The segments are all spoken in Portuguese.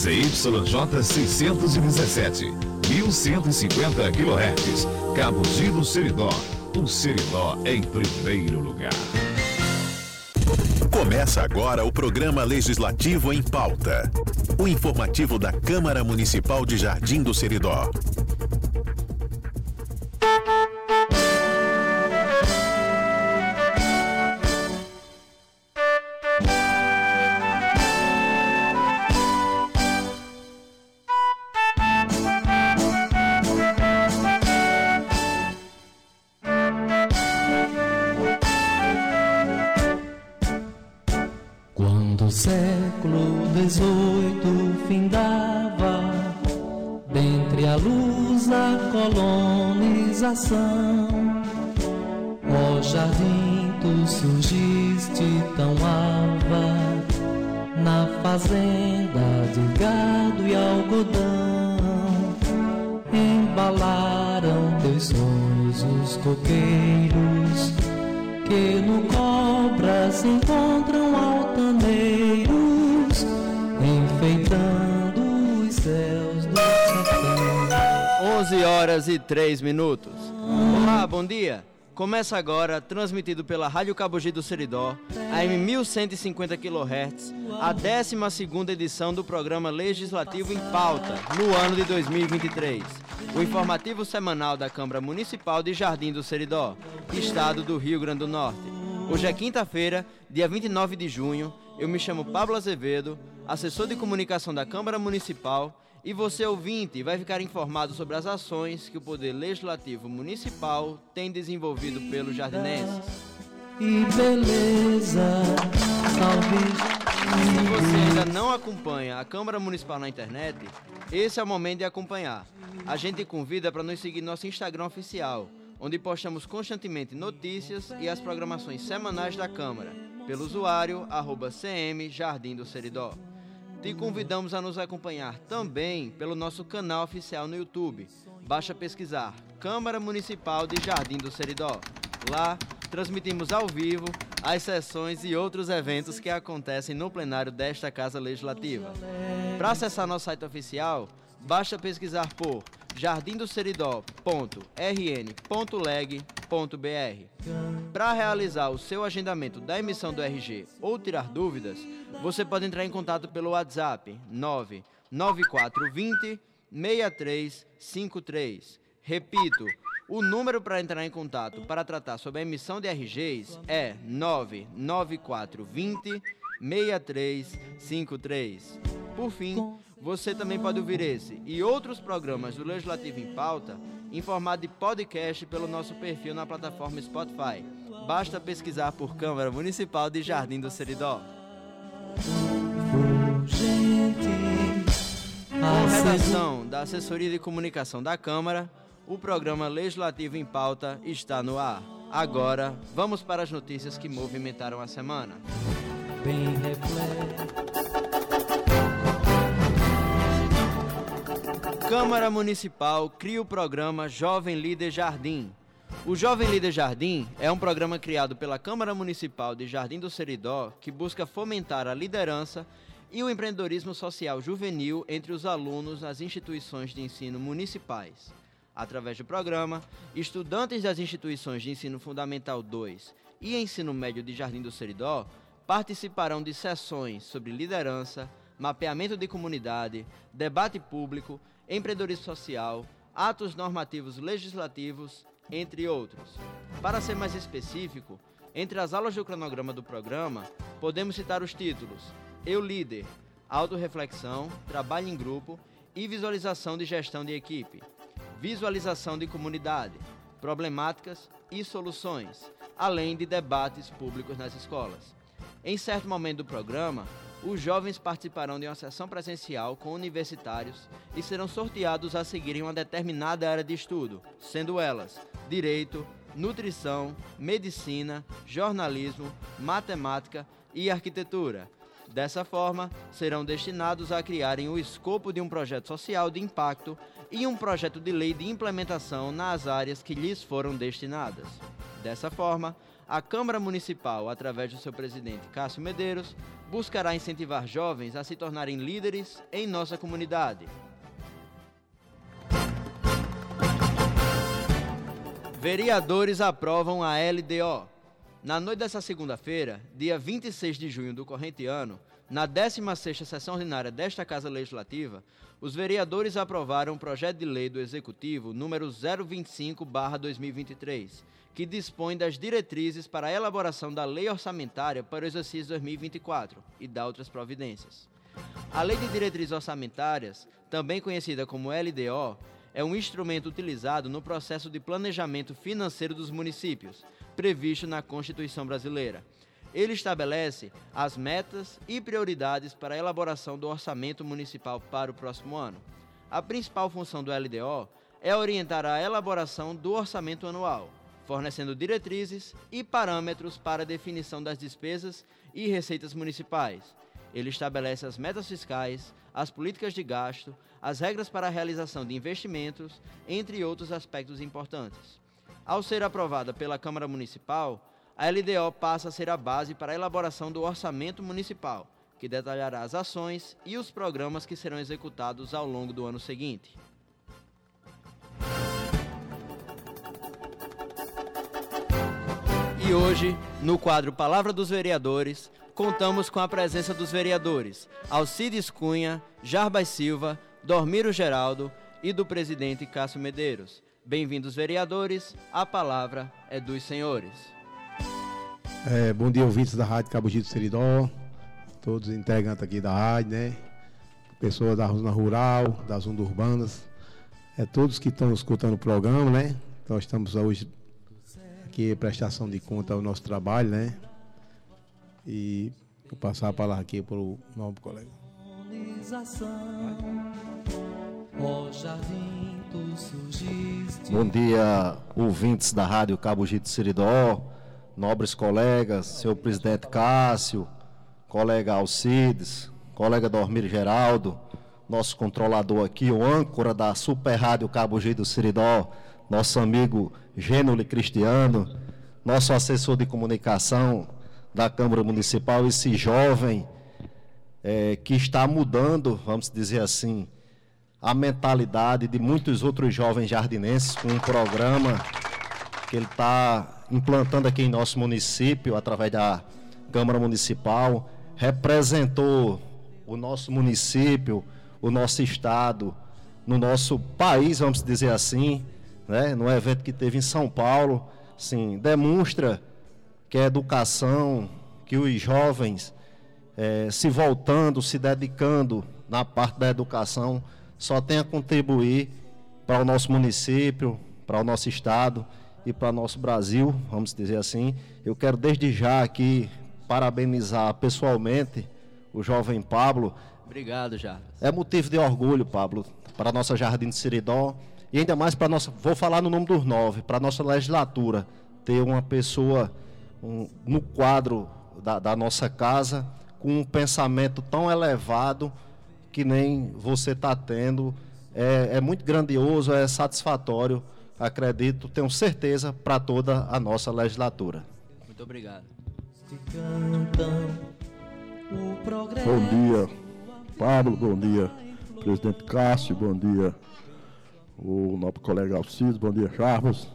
CYJ 617, 1150 kHz, Cabo Giro Seridó. O Seridó em primeiro lugar. Começa agora o programa Legislativo em Pauta. O informativo da Câmara Municipal de Jardim do Seridó. 11 horas e 3 minutos. Olá, bom dia. Começa agora, transmitido pela Rádio Cabogi do Seridó, AM 1150 kHz, a 12ª edição do programa Legislativo em Pauta, no ano de 2023. O informativo semanal da Câmara Municipal de Jardim do Seridó, estado do Rio Grande do Norte. Hoje é quinta-feira, dia 29 de junho. Eu me chamo Pablo Azevedo, assessor de comunicação da Câmara Municipal, e você, ouvinte, vai ficar informado sobre as ações que o Poder Legislativo Municipal tem desenvolvido pelos jardinenses. E beleza, salve. Se você ainda não acompanha a Câmara Municipal na internet, esse é o momento de acompanhar. A gente convida para nos seguir no nosso Instagram oficial, onde postamos constantemente notícias e as programações semanais da Câmara, pelo usuário arroba CM Jardim do Seridó. Te convidamos a nos acompanhar também pelo nosso canal oficial no YouTube. Basta pesquisar Câmara Municipal de Jardim do Seridó. Lá, transmitimos ao vivo as sessões e outros eventos que acontecem no plenário desta Casa Legislativa. Para acessar nosso site oficial, basta pesquisar por jardindoseridó.rn.leg.br. Para realizar o seu agendamento da emissão do RG ou tirar dúvidas, você pode entrar em contato pelo WhatsApp 99420 6353. Repito, o número para entrar em contato para tratar sobre a emissão de RGs é 99420 6353. Por fim, você também pode ouvir esse e outros programas do Legislativo em Pauta em formato de podcast pelo nosso perfil na plataforma Spotify. Basta pesquisar por Câmara Municipal de Jardim do Seridó. Com redação da Assessoria de Comunicação da Câmara, o programa Legislativo em Pauta está no ar. Agora, vamos para as notícias que movimentaram a semana. Bem. Câmara Municipal cria o programa Jovem Líder Jardim. O Jovem Líder Jardim é um programa criado pela Câmara Municipal de Jardim do Seridó que busca fomentar a liderança e o empreendedorismo social juvenil entre os alunos nas instituições de ensino municipais. Através do programa, estudantes das instituições de ensino fundamental 2 e ensino médio de Jardim do Seridó participarão de sessões sobre liderança, mapeamento de comunidade, debate público, empreendedorismo social, atos normativos legislativos, entre outros. Para ser mais específico, entre as aulas do cronograma do programa, podemos citar os títulos Eu Líder, Autoreflexão, Trabalho em Grupo e Visualização de Gestão de Equipe, Visualização de Comunidade, Problemáticas e Soluções, além de debates públicos nas escolas. Em certo momento do programa, os jovens participarão de uma sessão presencial com universitários e serão sorteados a seguirem uma determinada área de estudo, sendo elas direito, nutrição, medicina, jornalismo, matemática e arquitetura. Dessa forma, serão destinados a criarem o escopo de um projeto social de impacto e um projeto de lei de implementação nas áreas que lhes foram destinadas. Dessa forma, a Câmara Municipal, através do seu presidente Cássio Medeiros, buscará incentivar jovens a se tornarem líderes em nossa comunidade. Vereadores aprovam a LDO. Na noite dessa segunda-feira, dia 26 de junho do corrente ano, na 16ª sessão ordinária desta Casa Legislativa, os vereadores aprovaram o projeto de lei do Executivo número 025/2023, que dispõe das diretrizes para a elaboração da lei orçamentária para o exercício 2024 e da outras providências. A Lei de Diretrizes Orçamentárias, também conhecida como LDO, é um instrumento utilizado no processo de planejamento financeiro dos municípios, previsto na Constituição Brasileira. Ele estabelece as metas e prioridades para a elaboração do orçamento municipal para o próximo ano. A principal função do LDO é orientar a elaboração do orçamento anual, fornecendo diretrizes e parâmetros para a definição das despesas e receitas municipais. Ele estabelece as metas fiscais, as políticas de gasto, as regras para a realização de investimentos, entre outros aspectos importantes. Ao ser aprovada pela Câmara Municipal, a LDO passa a ser a base para a elaboração do orçamento municipal, que detalhará as ações e os programas que serão executados ao longo do ano seguinte. Hoje, no quadro Palavra dos Vereadores, contamos com a presença dos vereadores Alcides Cunha, Jarbas Silva, Dormiro Geraldo e do presidente Cássio Medeiros. Bem-vindos, vereadores. A palavra é dos senhores. É, bom dia, ouvintes da Rádio Cabo Gito Seridó, todos os integrantes aqui da rádio, né? Pessoas da zona rural, das zonas urbanas, é todos que estão escutando o programa, né? Nós estamos hoje aqui prestação de conta ao nosso trabalho, né? E vou passar a palavra aqui para o novo colega. Bom dia, ouvintes da Rádio Cabo Gito Seridó, nobres colegas, seu presidente Cássio, colega Alcides, colega Dormir Geraldo, nosso controlador aqui, o âncora da Super Rádio Cabo Gito Seridó, nosso amigo Gênoli Cristiano, nosso assessor de comunicação da Câmara Municipal, esse jovem eh, que está mudando, vamos dizer assim, a mentalidade de muitos outros jovens jardinenses com um programa que ele está implantando aqui em nosso município, através da Câmara Municipal, representou o nosso município, o nosso estado, no nosso país, vamos dizer assim, né? no evento que teve em São Paulo, sim, demonstra que a educação, que os jovens eh, se voltando, se dedicando na parte da educação, só tem a contribuir para o nosso município, para o nosso estado e para o nosso Brasil, vamos dizer assim. Eu quero desde já aqui parabenizar pessoalmente o jovem Pablo. Obrigado, Jarbas. É motivo de orgulho, Pablo, para a nossa Jardim de Seridó e ainda mais para a nossa, vou falar no nome dos nove, para a nossa legislatura, ter uma pessoa um, no quadro da, da nossa casa com um pensamento tão elevado que nem você está tendo. É, é muito grandioso, é satisfatório, acredito, tenho certeza, para toda a nossa legislatura. Muito obrigado. Bom dia, Pablo, bom dia, presidente Cássio, bom dia, o nosso colega Alcides, bom dia, Charles,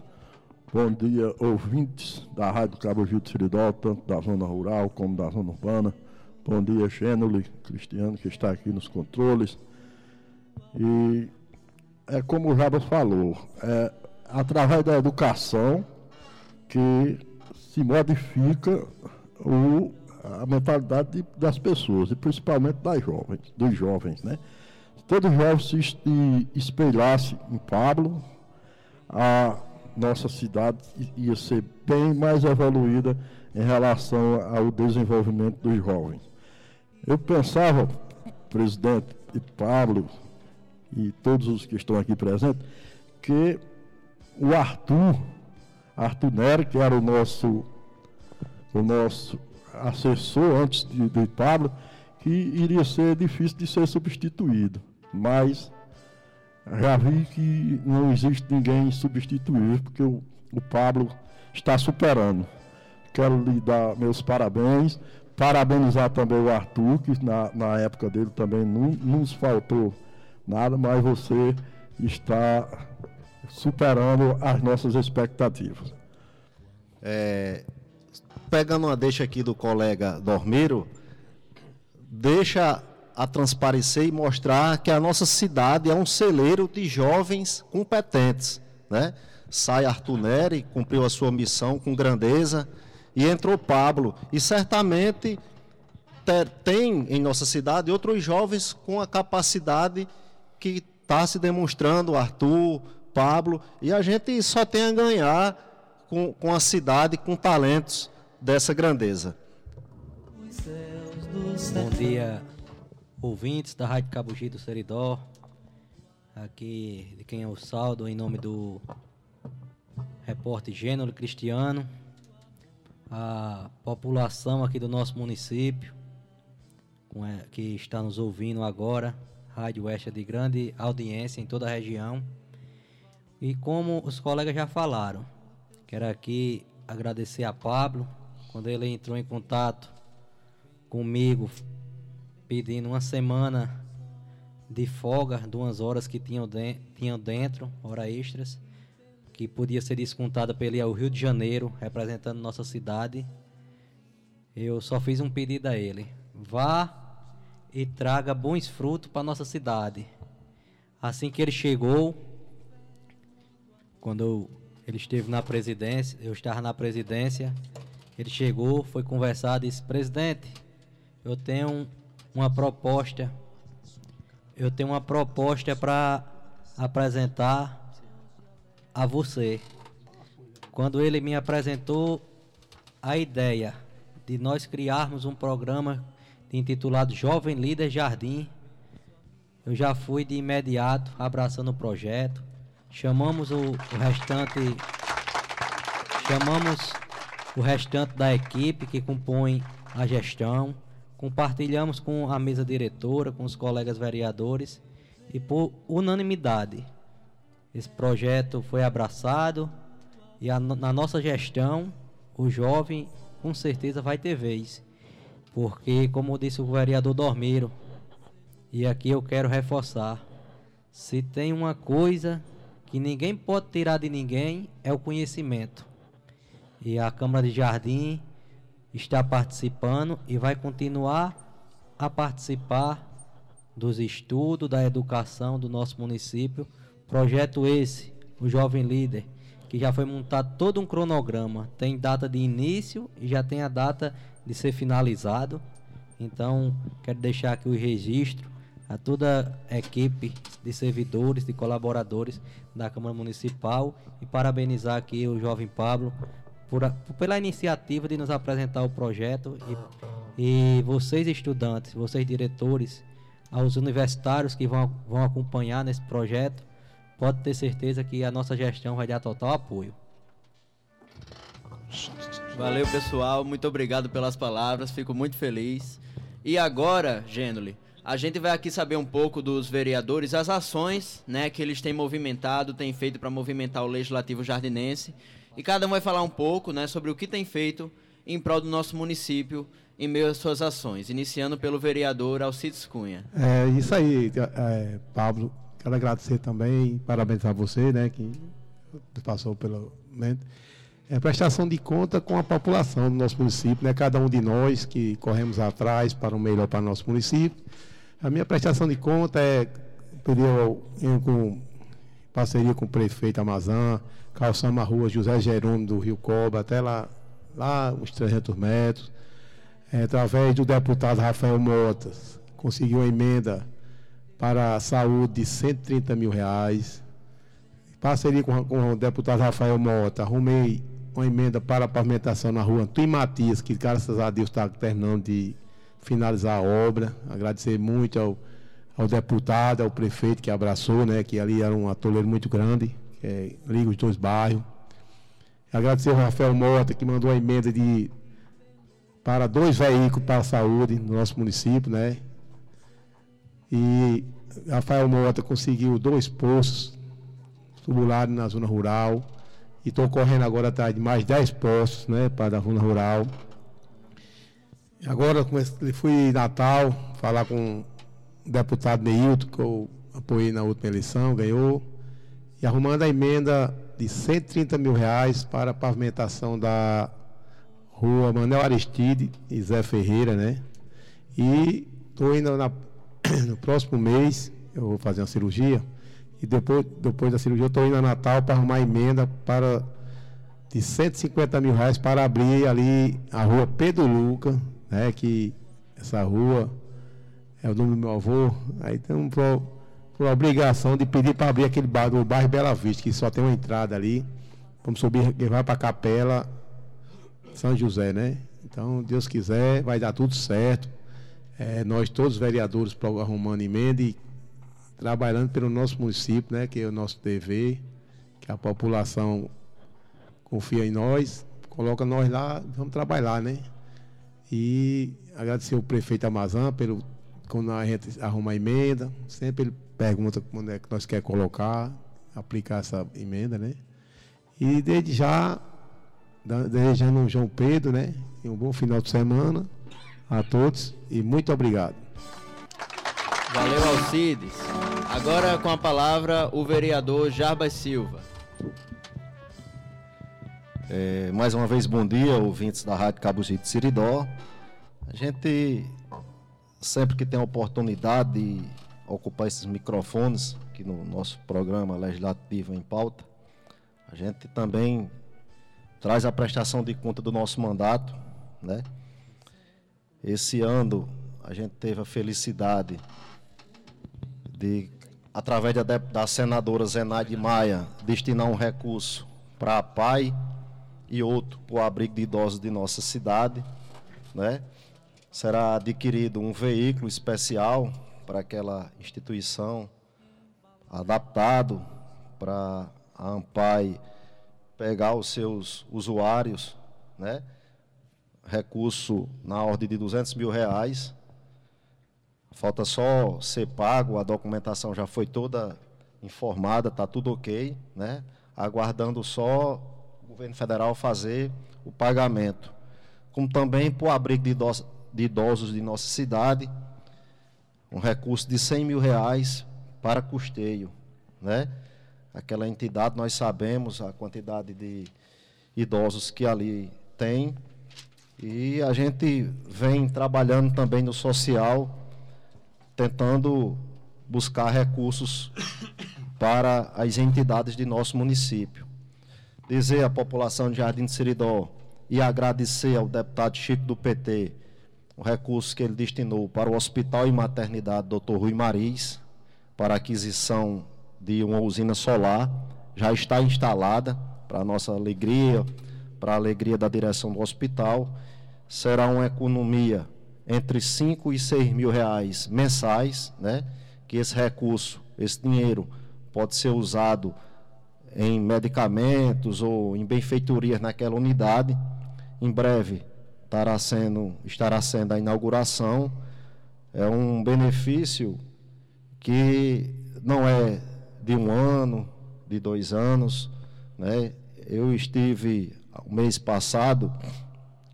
bom dia, ouvintes da Rádio Cabo Gil de Seridó, tanto da zona rural como da zona urbana, bom dia, Gênoli Cristiano, que está aqui nos controles, e é como o Jabas falou, é através da educação que se modifica o, a mentalidade de- das pessoas, e principalmente das jovens, dos jovens, né? Todo jovem se es- espelhasse em Pablo, a nossa cidade ia ser bem mais evoluída em relação ao desenvolvimento dos jovens. Eu pensava, presidente e Pablo e todos os que estão aqui presentes, que o Arthur, Arthur Nery, que era o nosso, o nosso assessor antes de, de Pablo, que iria ser difícil de ser substituído. Mas já vi que não existe ninguém substituível, porque o, o Pablo está superando. quero lhe dar meus parabéns. Parabenizar também o Arthur, que na, na época dele também não nos faltou nada, mas você está superando as nossas expectativas. É, pegando uma deixa aqui do colega Dormiro, deixa a transparecer e mostrar que a nossa cidade é um celeiro de jovens competentes, né? Sai Arthur Neri, cumpriu a sua missão com grandeza, e entrou Pablo. E certamente tem em nossa cidade outros jovens com a capacidade que está se demonstrando, Arthur, Pablo, e a gente só tem a ganhar com, com a cidade, com talentos dessa grandeza. Bom dia, ouvintes da Rádio Cabugi do Seridó. Aqui de quem é o saldo em nome do repórter Gênero Cristiano, a população aqui do nosso município, que está nos ouvindo agora, Rádio Oeste é de grande audiência em toda a região. E como os colegas já falaram, quero aqui agradecer a Pablo, quando ele entrou em contato comigo, pedindo uma semana de folga, duas horas que tinham, de, tinham dentro, hora extras que podia ser descontada pelo Rio de Janeiro, representando nossa cidade. Eu só fiz um pedido a ele: vá e traga bons frutos para nossa cidade. Assim que ele chegou, quando ele esteve na presidência, eu estava na presidência, ele chegou, foi conversar, disse: "Presidente, eu tenho uma proposta. Eu tenho uma proposta para apresentar a você. Quando ele me apresentou a ideia de nós criarmos um programa intitulado Jovem Líder Jardim, eu já fui de imediato abraçando o projeto. Chamamos o, restante chamamos o restante da equipe que compõe a gestão, compartilhamos com a mesa diretora, com os colegas vereadores e por unanimidade esse projeto foi abraçado e a, na nossa gestão o jovem com certeza vai ter vez. Porque, como disse o vereador Dormeiro, e aqui eu quero reforçar: se tem uma coisa que ninguém pode tirar de ninguém, é o conhecimento. E a Câmara de Jardim está participando e vai continuar a participar dos estudos, da educação do nosso município Projeto esse, o Jovem Líder, que já foi montado todo um cronograma. Tem data de início e já tem a data de ser finalizado. Então, quero deixar aqui o registro a toda a equipe de servidores, de colaboradores da Câmara Municipal e parabenizar aqui o jovem Pablo por, pela iniciativa de nos apresentar o projeto e, e vocês estudantes, vocês diretores, aos universitários que vão, vão acompanhar nesse projeto, pode ter certeza que a nossa gestão vai dar total apoio. Valeu, pessoal. Muito obrigado pelas palavras. Fico muito feliz. E agora, Gênoli, a gente vai aqui saber um pouco dos vereadores, as ações né, que eles têm movimentado, têm feito para movimentar o Legislativo Jardinense. E cada um vai falar um pouco né, sobre o que tem feito em prol do nosso município em meio às suas ações, iniciando pelo vereador Alcides Cunha. É isso aí, é, Pablo. Quero agradecer também, parabenizar você, né, que passou pelo momento. É prestação de conta com a população do nosso município, né, cada um de nós que corremos atrás para o melhor para o nosso município. A minha prestação de conta é pedir eu, com parceria com o prefeito Amazã, calçamos a rua José Jerônimo do Rio Cobra até lá, lá uns 300 metros. É, através do deputado Rafael Motas, conseguiu uma emenda para a saúde de 130 mil reais. Parceria com, com o deputado Rafael Mota, arrumei uma emenda para a pavimentação na rua Antônio Matias, que graças a Deus está terminando de finalizar a obra. Agradecer muito ao, ao deputado, ao prefeito que abraçou, né, que ali era um atoleiro muito grande, que é, liga os dois bairros. Agradecer ao Rafael Mota, que mandou a emenda de para dois veículos para a saúde no nosso município, né? E Rafael Mota conseguiu dois poços tubulares na zona rural E estou correndo agora atrás de mais 10 postos, né, para a Runa Rural. Agora comecei- fui em Natal falar com deputado Neilton, que eu apoiei na última eleição, ganhou, e arrumando a emenda de 130 mil reais para a pavimentação da rua Manel Aristide e Zé Ferreira, né? E estou indo na- no próximo mês, eu vou fazer uma cirurgia, e depois, depois da cirurgia eu estou indo a Natal para arrumar emenda para de 150 mil reais para abrir ali a rua Pedro Luca, né? Que essa rua é o nome do meu avô. Aí tem por, por obrigação de pedir para abrir aquele bar do bairro Bela Vista, que só tem uma entrada ali. Vamos subir, que vai para a capela São José, né? Então, Deus quiser, vai dar tudo certo. É, nós todos vereadores para emenda e trabalhando pelo nosso município, né? Que é o nosso dever, que a população confia em nós, coloca nós lá, vamos trabalhar, né? E agradecer o prefeito Amazã pelo quando a gente arruma a emenda, sempre ele pergunta quando é que nós quer colocar, aplicar essa emenda, né? E desde já, desejando um João Pedro, né? E um bom final de semana a todos e muito obrigado. Valeu, Alcides. Agora com a palavra o vereador Jarbas Silva. É, mais uma vez, bom dia, ouvintes da Rádio Cabugito de Siridó. A gente, sempre que tem oportunidade de ocupar esses microfones, aqui no nosso programa legislativo em pauta, a gente também traz a prestação de conta do nosso mandato, né? Esse ano a gente teve a felicidade de, através da, da senadora Zenaide Maia, destinar um recurso para a PAI e outro para o abrigo de idosos de nossa cidade, né? Será adquirido um veículo especial para aquela instituição, adaptado para a AMPAI pegar os seus usuários, né? Recurso na ordem de 200 mil reais. Falta só ser pago, a documentação já foi toda informada, está tudo ok, né? Aguardando só o governo federal fazer o pagamento. Como também para o abrigo de de idosos de nossa cidade, um recurso de 100 mil reais para custeio, né? Aquela entidade, nós sabemos a quantidade de idosos que ali tem e a gente vem trabalhando também no social, tentando buscar recursos para as entidades de nosso município. Dizer à população de Jardim de Seridó e agradecer ao deputado Chico do PT o recurso que ele destinou para o Hospital e Maternidade Dr. Rui Mariz, para aquisição de uma usina solar, já está instalada, para a nossa alegria, para a alegria da direção do hospital. Será uma economia entre 5 e 6 mil reais mensais, né? que esse recurso, esse dinheiro, pode ser usado em medicamentos ou em benfeitorias naquela unidade. Em breve estará sendo, estará sendo a inauguração. É um benefício que não é de um ano, de dois anos. Né? Eu estive, o mês passado,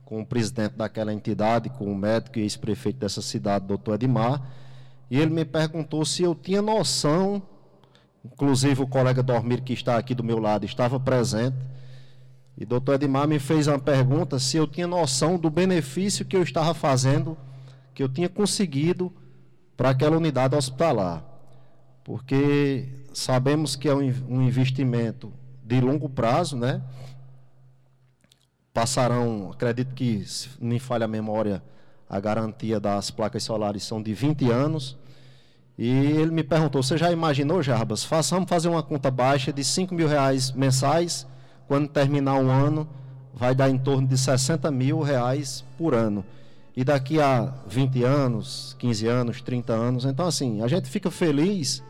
com o presidente daquela entidade, com o médico e ex-prefeito dessa cidade, doutor Edmar, e ele me perguntou se eu tinha noção, inclusive o colega Dormir, que está aqui do meu lado, estava presente, e doutor Edmar me fez uma pergunta se eu tinha noção do benefício que eu estava fazendo, que eu tinha conseguido para aquela unidade hospitalar. Porque sabemos que é um in- investimento de longo prazo, né? Passarão, acredito que, se me falha a memória, a garantia das placas solares são de 20 anos. E ele me perguntou: Você já imaginou, Jarbas? Façamos fazer uma conta baixa de 5 mil reais mensais. Quando terminar um ano, vai dar em torno de 60 mil reais por ano. E daqui a 20 anos, 15 anos, 30 anos. Então, assim, a gente fica feliz.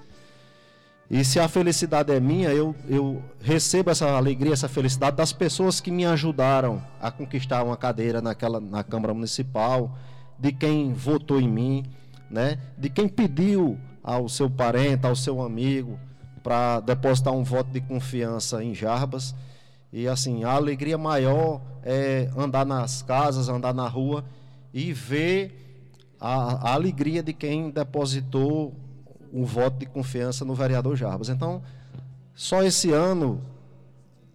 E se a felicidade é minha, eu, eu recebo essa alegria, essa felicidade das pessoas que me ajudaram a conquistar uma cadeira naquela, na Câmara Municipal, de quem votou em mim, né? de quem pediu ao seu parente, ao seu amigo, para depositar um voto de confiança em Jarbas. E assim, a alegria maior é andar nas casas, andar na rua e ver a, a alegria de quem depositou um voto de confiança no vereador Jarbas. Então, só esse ano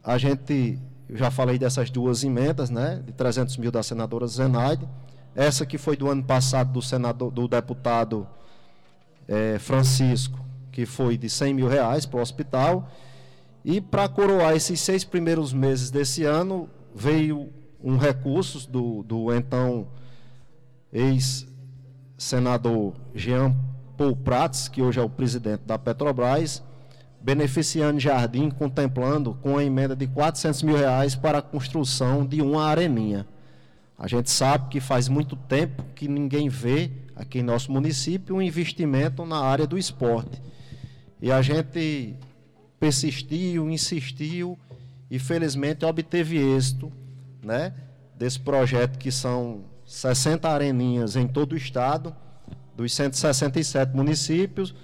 a gente, eu já falei dessas duas emendas, né, de 300 mil da senadora Zenaide, essa que foi do ano passado do senador, do deputado é, Francisco, que foi de 100 mil reais para o hospital, e para coroar esses seis primeiros meses desse ano, veio um recurso do, do então ex-senador Jean Paul Prats, que hoje é o presidente da Petrobras, beneficiando Jardim, contemplando com a emenda de 400 mil reais para a construção de uma areninha. A gente sabe que faz muito tempo que ninguém vê aqui em nosso município um investimento na área do esporte. E a gente persistiu, insistiu e felizmente obteve êxito, né, desse projeto que são 60 areninhas em todo o estado, dos 167 municípios,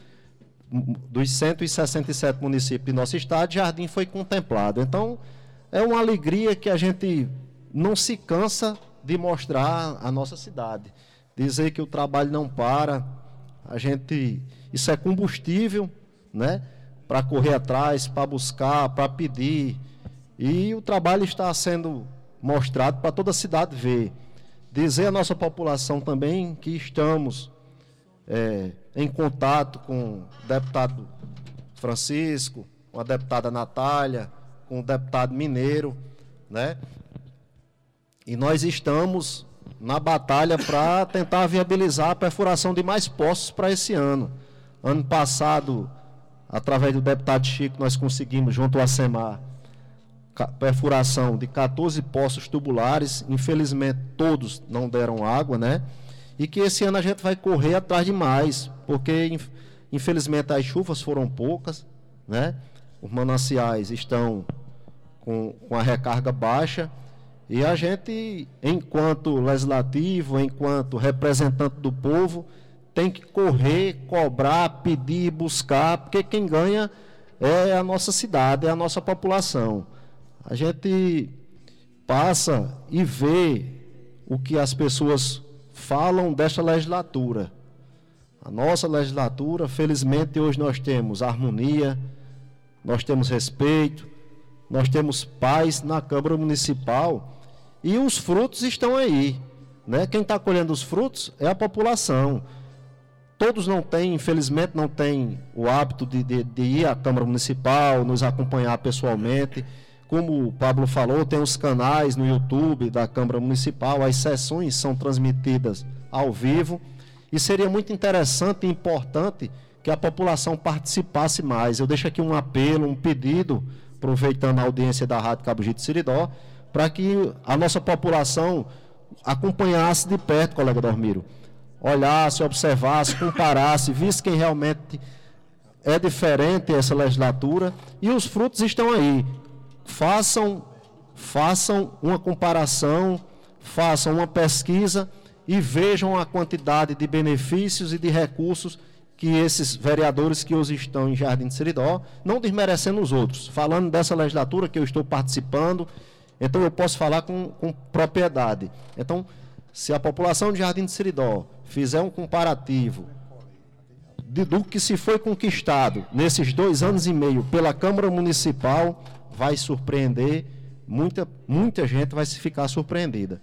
dos 167 municípios do nosso estado, Jardim foi contemplado. Então, é uma alegria que a gente não se cansa de mostrar a nossa cidade. Dizer que o trabalho não para, a gente, isso é combustível, né? Para correr atrás, para buscar, para pedir. E o trabalho está sendo mostrado para toda a cidade ver. Dizer à nossa população também que estamos é, em contato com o deputado Francisco, com a deputada Natália, com o deputado Mineiro, né? E nós estamos na batalha para tentar viabilizar a perfuração de mais postos para esse ano. Ano passado, através do deputado Chico, nós conseguimos, junto ao ASEMAR, perfuração de 14 poços tubulares. Infelizmente, todos não deram água, né? E que esse ano a gente vai correr atrás de mais, porque, infelizmente, as chuvas foram poucas, né? Os mananciais estão com, com a recarga baixa. E a gente, enquanto legislativo, enquanto representante do povo, tem que correr, cobrar, pedir, buscar, porque quem ganha é a nossa cidade, é a nossa população. A gente passa e vê o que as pessoas falam desta legislatura. A nossa legislatura, felizmente, hoje nós temos harmonia, nós temos respeito, nós temos paz na Câmara Municipal e os frutos estão aí. Né? Quem está colhendo os frutos é a população. Todos não têm, infelizmente, não têm o hábito de, de, de ir à Câmara Municipal, nos acompanhar pessoalmente. Como o Pablo falou, tem os canais no YouTube da Câmara Municipal, as sessões são transmitidas ao vivo. E seria muito interessante e importante que a população participasse mais. Eu deixo aqui um apelo, um pedido, aproveitando a audiência da Rádio Cabo de Siridó, para que a nossa população acompanhasse de perto, colega Dormiro olhasse, observasse, comparasse, visse quem realmente é diferente essa legislatura e os frutos estão aí. Façam, façam uma comparação, façam uma pesquisa e vejam a quantidade de benefícios e de recursos que esses vereadores que hoje estão em Jardim de Seridó, não desmerecendo os outros, falando dessa legislatura que eu estou participando, então eu posso falar com, com propriedade. Então, se a população de Jardim de Seridó fizer um comparativo de, do que se foi conquistado nesses dois anos e meio pela Câmara Municipal, vai surpreender, muita, muita gente vai se ficar surpreendida.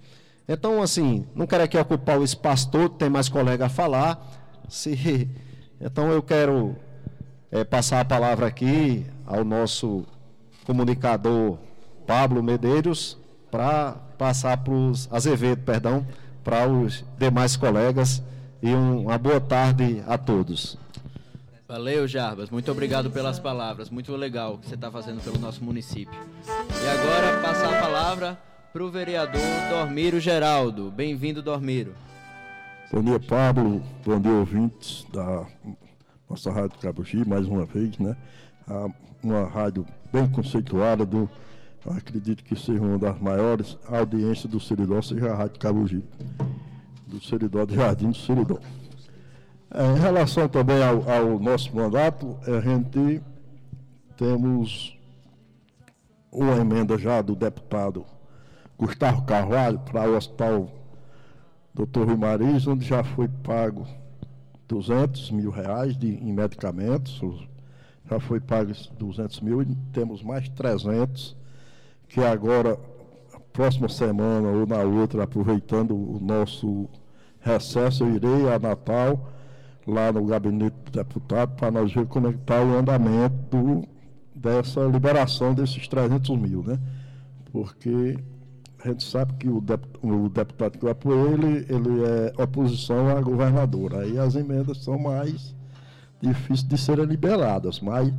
Então, assim, não quero aqui ocupar o espaço todo, tem mais colega a falar. Se, então, eu quero é, passar a palavra aqui ao nosso comunicador Pablo Medeiros para passar para os Azevedo, perdão, para os demais colegas e um, uma boa tarde a todos. Valeu, Jarbas. Muito obrigado pelas palavras. Muito legal o que você está fazendo pelo nosso município. E agora passar a palavra para o vereador Dormiro Geraldo. Bem-vindo, Dormiro. Bom dia, Pablo. Bom dia, ouvintes da nossa Rádio Cabugi, mais uma vez, né? Uma rádio bem conceituada do eu acredito que seja uma das maiores audiências do Seridó, seja a Rádio Cabugi, do Seridó, Jardim do Seridó. É, em relação também ao, ao, nosso mandato, a gente temos uma emenda já do deputado Gustavo Carvalho para o hospital Dr. Rui onde já foi pago 200 mil reais de, em medicamentos, já foi pago 200 mil e temos mais 300, que agora, próxima semana ou na outra, aproveitando o nosso recesso, eu irei a Natal, lá no gabinete do deputado, para nós ver como é está o andamento dessa liberação desses 300 mil, né? Porque a gente sabe que o, o deputado que eu apoiei, ele, ele é oposição à governadora. Aí as emendas são mais difíceis de serem liberadas, mas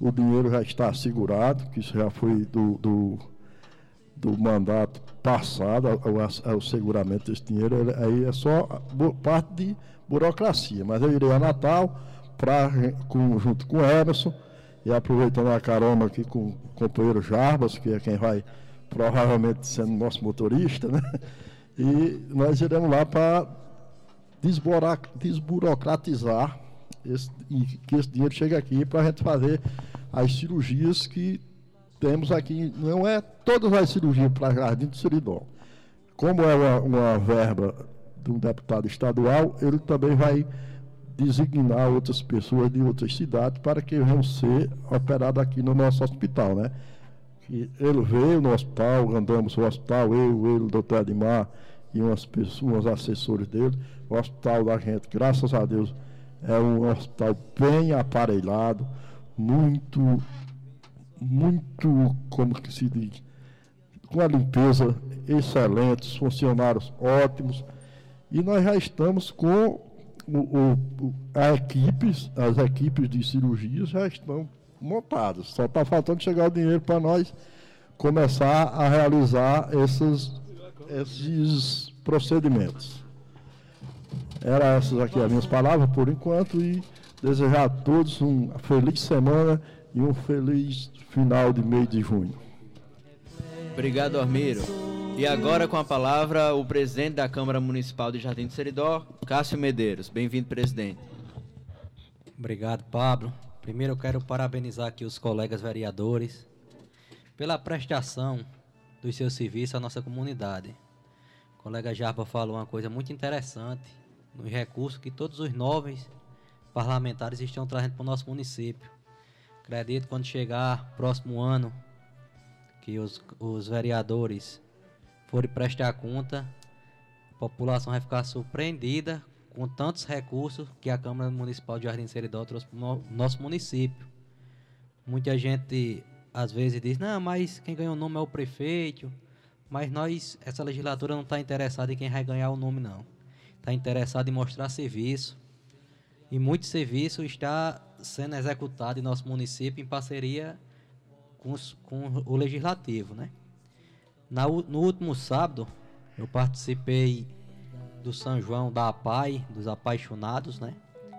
o dinheiro já está assegurado, que isso já foi do, do, do mandato passado, o, o seguramento desse dinheiro, aí é só parte de burocracia. Mas eu irei a Natal, pra, com, junto com o Emerson, e aproveitando a carona aqui com o companheiro Jarbas, que é quem vai provavelmente sendo nosso motorista, né? E nós iremos lá para desburocratizar esse, que esse dinheiro chegue aqui para a gente fazer as cirurgias que temos aqui. Não é todas as cirurgias para Jardim do Seridó. Como é uma, uma verba de um deputado estadual, ele também vai designar outras pessoas de outras cidades para que venham ser operadas aqui no nosso hospital, né? que ele veio no hospital, andamos no hospital, eu, ele, o doutor Admar e umas pessoas, assessores dele. O hospital da gente, graças a Deus, é um hospital bem aparelhado, muito, muito, como que se diz, com a limpeza excelente, funcionários ótimos. E nós já estamos com o, o, a equipes, as equipes de cirurgias já estão montados. Só está faltando chegar o dinheiro para nós começar a realizar esses, esses procedimentos. Era essas aqui as minhas palavras por enquanto e desejar a todos uma feliz semana e um feliz final de mês de junho. Obrigado, Armiro. E agora com a palavra o presidente da Câmara Municipal de Jardim do Seridó, Cássio Medeiros. Bem-vindo, presidente. Obrigado, Pablo. Primeiro eu quero parabenizar aqui os colegas vereadores pela prestação dos seus serviços à nossa comunidade. O colega Jarba falou uma coisa muito interessante nos recursos que todos os novos parlamentares estão trazendo para o nosso município. Acredito quando chegar próximo ano que os, os vereadores forem prestar conta, a população vai ficar surpreendida com tantos recursos que a Câmara Municipal de Jardim Seridó trouxe para o nosso município. Muita gente às vezes diz, não, mas quem ganhou o nome é o prefeito. Mas nós, essa legislatura não está interessada em quem vai ganhar o nome, não. Está interessada em mostrar serviço. E muito serviço está sendo executado em nosso município em parceria com, os, com o legislativo, né? Na, no último sábado, eu participei do São João da APAI, dos apaixonados, né?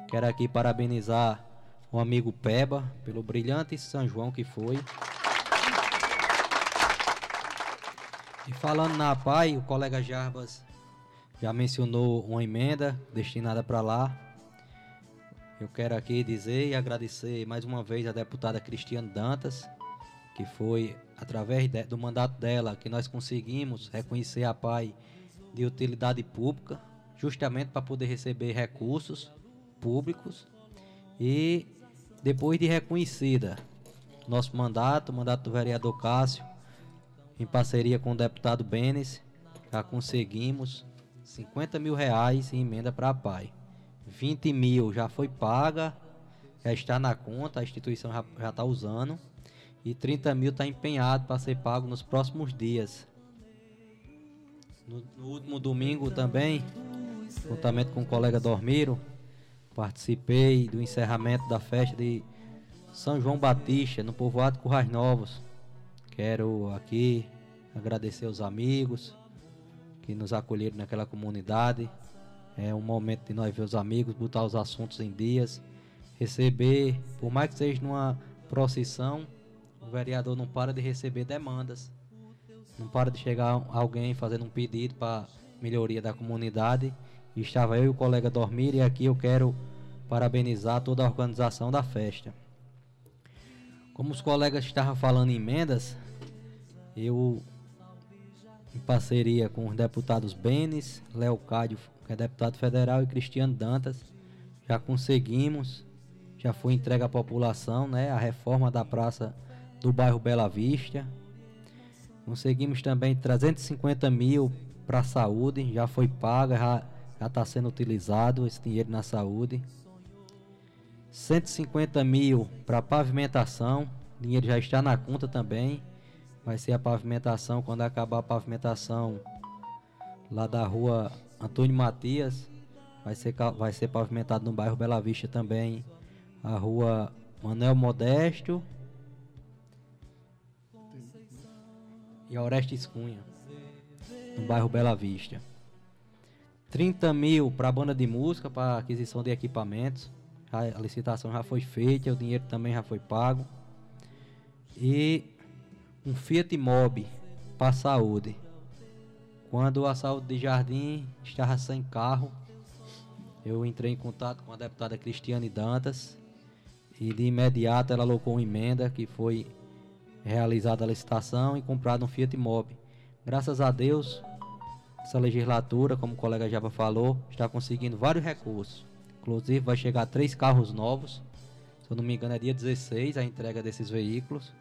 Quero aqui parabenizar o amigo Peba pelo brilhante São João que foi. E falando na APAI, o colega Jarbas já mencionou uma emenda destinada para lá. Eu quero aqui dizer e agradecer mais uma vez a deputada Cristiane Dantas, que foi através de, do mandato dela que nós conseguimos reconhecer a PAI de utilidade pública, justamente para poder receber recursos públicos e depois de reconhecida nosso mandato, o mandato do vereador Cássio, em parceria com o deputado Benes, já conseguimos 50 mil reais em emenda para a PAI. 20 mil já foi paga, já está na conta, a instituição já está usando. E 30 mil está empenhado para ser pago nos próximos dias. No, no, último domingo também, juntamente com o colega Dormiro, participei do encerramento da festa de São João Batista, no povoado Currais Novos. Quero aqui agradecer os amigos que nos acolheram naquela comunidade. É um momento de nós ver os amigos, botar os assuntos em dias, receber, por mais que seja numa procissão, o vereador não para de receber demandas. Não para de chegar alguém fazendo um pedido para melhoria da comunidade. E estava eu e o colega dormir e aqui eu quero parabenizar toda a organização da festa. Como os colegas estavam falando em emendas, eu, em parceria com os deputados Benes, Léo Cádio, que é deputado federal, e Cristiano Dantas, já conseguimos, já foi entregue à população, né, a reforma da praça do bairro Bela Vista. Conseguimos também 350 mil para a saúde, já foi paga, já está sendo utilizado esse dinheiro na saúde. 150 mil para pavimentação, dinheiro já está na conta também. Vai ser a pavimentação, quando acabar a pavimentação lá da rua Antônio Matias, vai ser, vai ser pavimentado no bairro Bela Vista também. A rua Manuel Modesto e Orestes Cunha, no bairro Bela Vista. 30 mil para a banda de música, para aquisição de equipamentos a licitação já foi feita, o dinheiro também já foi pago. E um Fiat Mobi para a saúde. Quando a saúde de Jardim estava sem carro, eu entrei em contato com a deputada Cristiane Dantas e de imediato ela alocou uma emenda que foi realizada a licitação e comprado um Fiat Mobi. Graças a Deus, essa legislatura, como o colega Java falou, está conseguindo vários recursos Inclusive vai chegar três carros novos. Se eu não me engano é dia 16 a entrega desses veículos.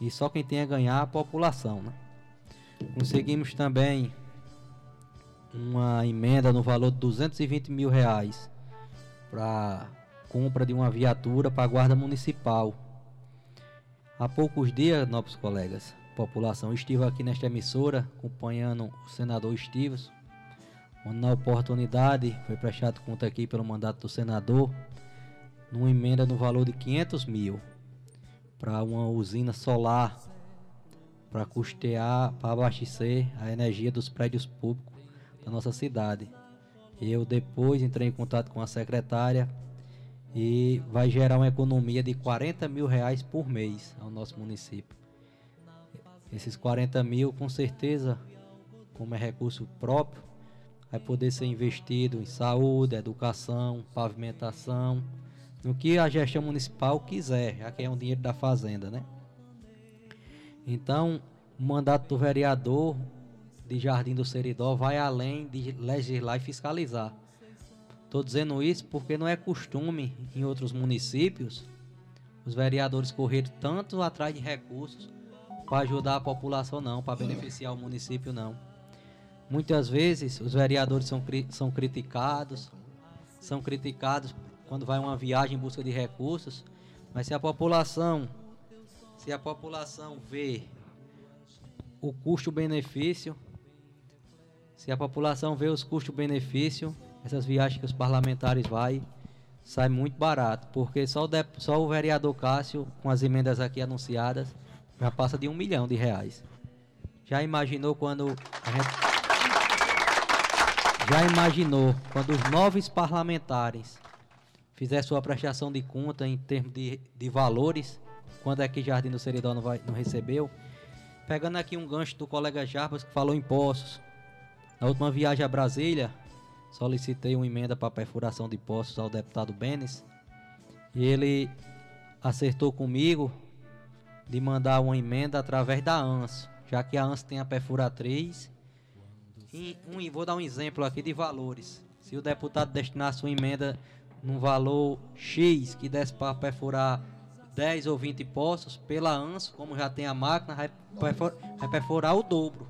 E só quem tem a ganhar a população. Né? Conseguimos também uma emenda no valor de 220 mil reais para compra de uma viatura para a guarda municipal. Há poucos dias, nobres colegas, população, estive aqui nesta emissora acompanhando o senador Estivos onde na oportunidade foi prestado conta aqui pelo mandato do senador, numa emenda no valor de 500 mil para uma usina solar para custear, para abastecer a energia dos prédios públicos da nossa cidade. Eu depois entrei em contato com a secretária e vai gerar uma economia de 40 mil reais por mês ao nosso município. Esses 40 mil, com certeza, como é recurso próprio, vai poder ser investido em saúde, educação, pavimentação, no que a gestão municipal quiser, já que é um dinheiro da fazenda, né? Então, o mandato do vereador de Jardim do Seridó vai além de legislar e fiscalizar. Estou dizendo isso porque não é costume em outros municípios os vereadores correrem tanto atrás de recursos para ajudar a população, não, para beneficiar o município, não. Muitas vezes os vereadores são, são criticados, são criticados quando vai uma viagem em busca de recursos, mas se a população, se a população vê o custo-benefício, se a população vê os custos-benefício, essas viagens que os parlamentares vai sai muito barato, porque só o, de, só o vereador Cássio, com as emendas aqui anunciadas, já passa de um milhão de reais. Já imaginou quando a gente já imaginou quando os novos parlamentares fizerem sua prestação de conta em termos de, de valores, quando é que Jardim do Seridó não, vai, não recebeu? Pegando aqui um gancho do colega Jarbas que falou em poços. Na última viagem a Brasília, solicitei uma emenda para perfuração de poços ao deputado Benes. E ele acertou comigo de mandar uma emenda através da ANS, já que a ANS tem a perfuratriz um, vou dar um exemplo aqui de valores. Se o deputado destinasse uma emenda num valor X que desse para perfurar 10 ou 20 poços, pela ANSO, como já tem a máquina, vai, vai perfurar o dobro.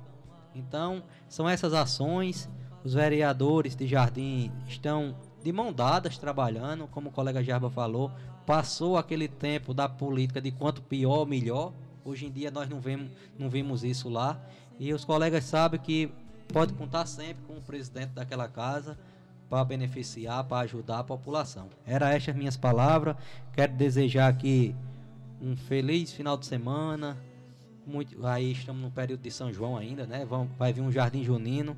Então, são essas ações. Os vereadores de Jardim estão de mão dadas trabalhando, como o colega Jarba falou. Passou aquele tempo da política de quanto pior, melhor. Hoje em dia nós não vemos, não vimos isso lá. E os colegas sabem que pode contar sempre com o presidente daquela casa para beneficiar, para ajudar a população. Era estas minhas palavras. Quero desejar aqui um feliz final de semana. Muito, aí estamos no período de São João ainda, né? Vão, vai vir um jardim junino.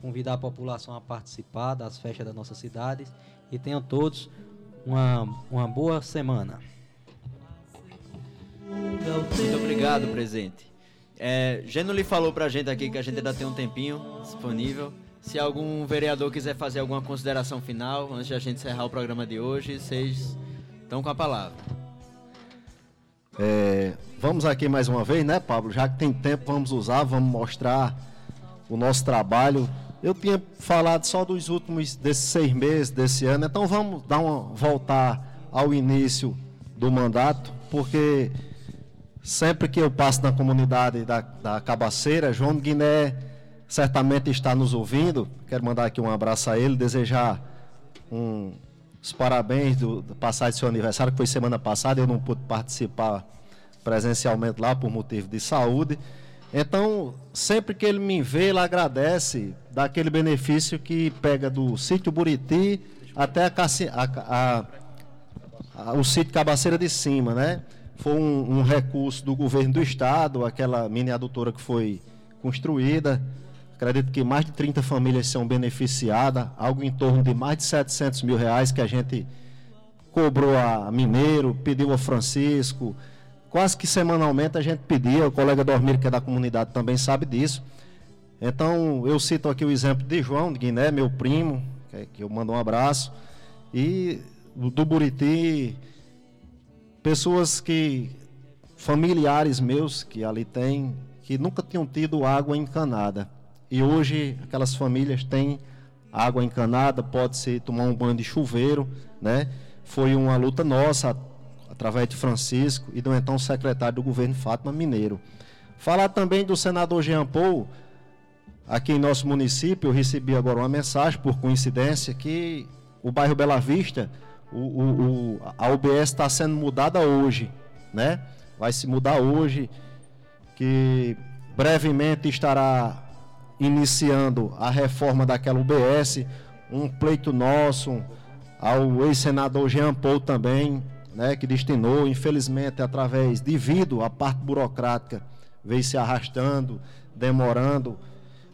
Convidar a população a participar das festas da nossa cidade. E tenham todos uma, uma boa semana. Muito obrigado, presidente. É, Genuli falou pra gente aqui que a gente ainda tem um tempinho disponível. Se algum vereador quiser fazer alguma consideração final, antes de a gente encerrar o programa de hoje, vocês estão com a palavra. É, vamos aqui mais uma vez, né, Pablo? Já que tem tempo, vamos usar, vamos mostrar o nosso trabalho. Eu tinha falado só dos últimos desses seis meses desse ano, então vamos dar uma voltar ao início do mandato, porque sempre que eu passo na comunidade da, da Cabaceira, João Guiné certamente está nos ouvindo. Quero mandar aqui um abraço a ele, desejar um, os parabéns do, do passar de seu aniversário, que foi semana passada, eu não pude participar presencialmente lá por motivo de saúde. Então, sempre que ele me vê, ele agradece daquele benefício que pega do sítio Buriti até a, a, a, o sítio Cabaceira de Cima, né? Foi um, um, recurso do governo do estado, aquela mini adutora que foi construída. Acredito que mais de 30 famílias são beneficiadas, algo em torno de mais de 700 mil reais que a gente cobrou a Mineiro, pediu a Francisco, quase que semanalmente a gente pedia, o colega Dormir, que é da comunidade, também sabe disso. Então, eu cito aqui o exemplo de João de Guiné, meu primo, que eu mando um abraço, e do Buriti, pessoas que, familiares meus que ali têm, que nunca tinham tido água encanada. E hoje aquelas famílias têm água encanada, pode ser tomar um banho de chuveiro, né? Foi uma luta nossa através de Francisco e do então secretário do governo Fátima Mineiro. Falar também do senador Jean Paul, aqui em nosso município, eu recebi agora uma mensagem, por coincidência, que o bairro Bela Vista, o, o, o a UBS está sendo mudada hoje, né? Vai se mudar hoje, que brevemente estará iniciando a reforma daquela UBS, um pleito nosso ao ex-senador Jean Paul também, né, que destinou, infelizmente, através, devido à parte burocrática, veio se arrastando, demorando,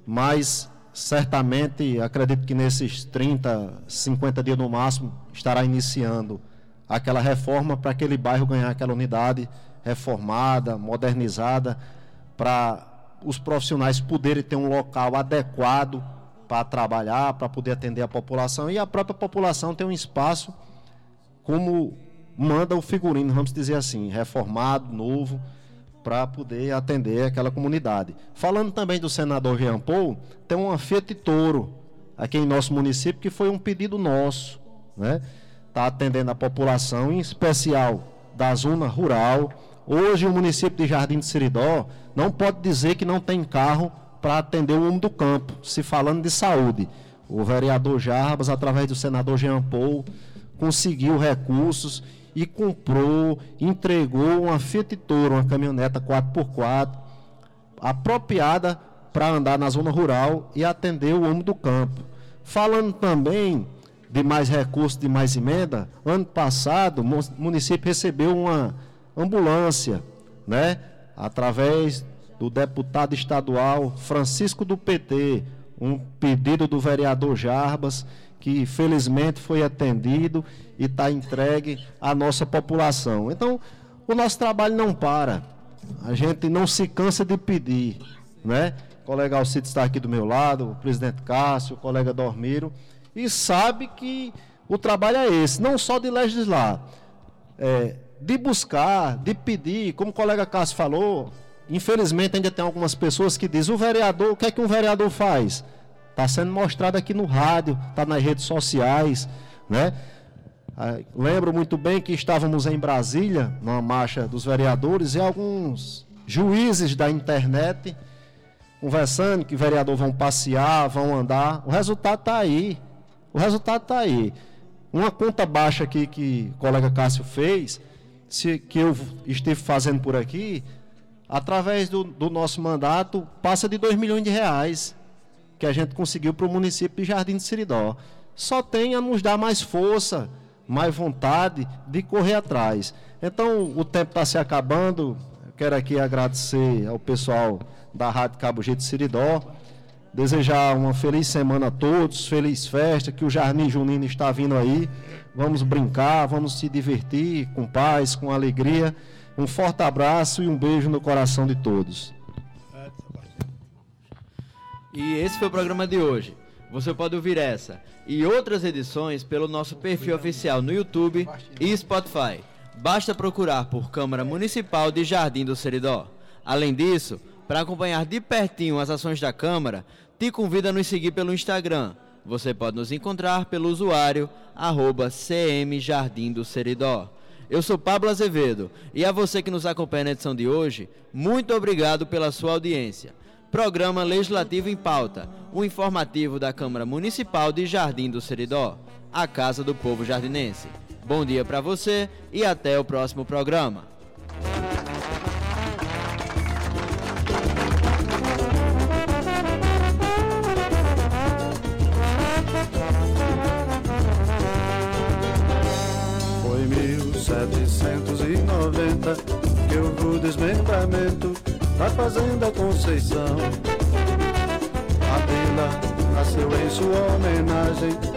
mas certamente, acredito que nesses 30, 50 dias no máximo, estará iniciando aquela reforma para aquele bairro ganhar aquela unidade reformada, modernizada, para os profissionais poderem ter um local adequado para trabalhar, para poder atender a população e a própria população ter um espaço como manda o figurino, vamos dizer assim, reformado, novo, para poder atender aquela comunidade. Falando também do senador Jean Paul, tem uma Fiat Touro aqui em nosso município que foi um pedido nosso, né? Está atendendo a população, em especial da zona rural. Hoje o município de Jardim de Seridó não pode dizer que não tem carro para atender o homem do campo, se falando de saúde. O vereador Jarbas, através do senador Jean Paul, conseguiu recursos e comprou, entregou uma Fiat Toro, uma caminhoneta 4x4, apropriada para andar na zona rural e atender o homem do campo. Falando também de mais recursos, de mais emenda, ano passado o município recebeu uma ambulância, né? Através do deputado estadual Francisco do PT, um pedido do vereador Jarbas, que felizmente foi atendido e está entregue à nossa população. Então, o nosso trabalho não para. A gente não se cansa de pedir, né? O colega Alcides está aqui do meu lado, o presidente Cássio, o colega Dormiro, e sabe que o trabalho é esse, não só de legislar, é, de buscar, de pedir, como o colega Cássio falou, infelizmente ainda tem algumas pessoas que dizem, o vereador, o que é que um vereador faz? Está sendo mostrado aqui no rádio, está nas redes sociais, né? Ah, lembro muito bem que estávamos em Brasília, numa marcha dos vereadores, e alguns juízes da internet conversando que vereador vão passear, vão andar. O resultado está aí. O resultado está aí. Uma conta baixa aqui que o colega Cássio fez, se, que eu estive fazendo por aqui, através do, do nosso mandato, passa de 2 milhões de reais que a gente conseguiu para o município de Jardim de Siridó. Só tem a nos dar mais força, mais vontade de correr atrás. Então, o tempo está se acabando. Quero aqui agradecer ao pessoal da Rádio Cabo de Siridó. Desejar uma feliz semana a todos, feliz festa, que o Jardim Junino está vindo aí. Vamos brincar, vamos se divertir com paz, com alegria. Um forte abraço e um beijo no coração de todos. E esse foi o programa de hoje. Você pode ouvir essa e outras edições pelo nosso perfil oficial no YouTube e Spotify. Basta procurar por Câmara Municipal de Jardim do Seridó. Além disso, para acompanhar de pertinho as ações da Câmara, te convido a nos seguir pelo Instagram. Você pode nos encontrar pelo usuário arroba CM do Seridó. Eu sou Pablo Azevedo e a você que nos acompanha na edição de hoje, muito obrigado pela sua audiência. Programa Legislativo em Pauta, o informativo da Câmara Municipal de Jardim do Seridó, a Casa do Povo Jardinense. Bom dia para você e até o próximo programa. 1790 que houve o desmembramento da Fazenda Conceição. A vila nasceu em sua homenagem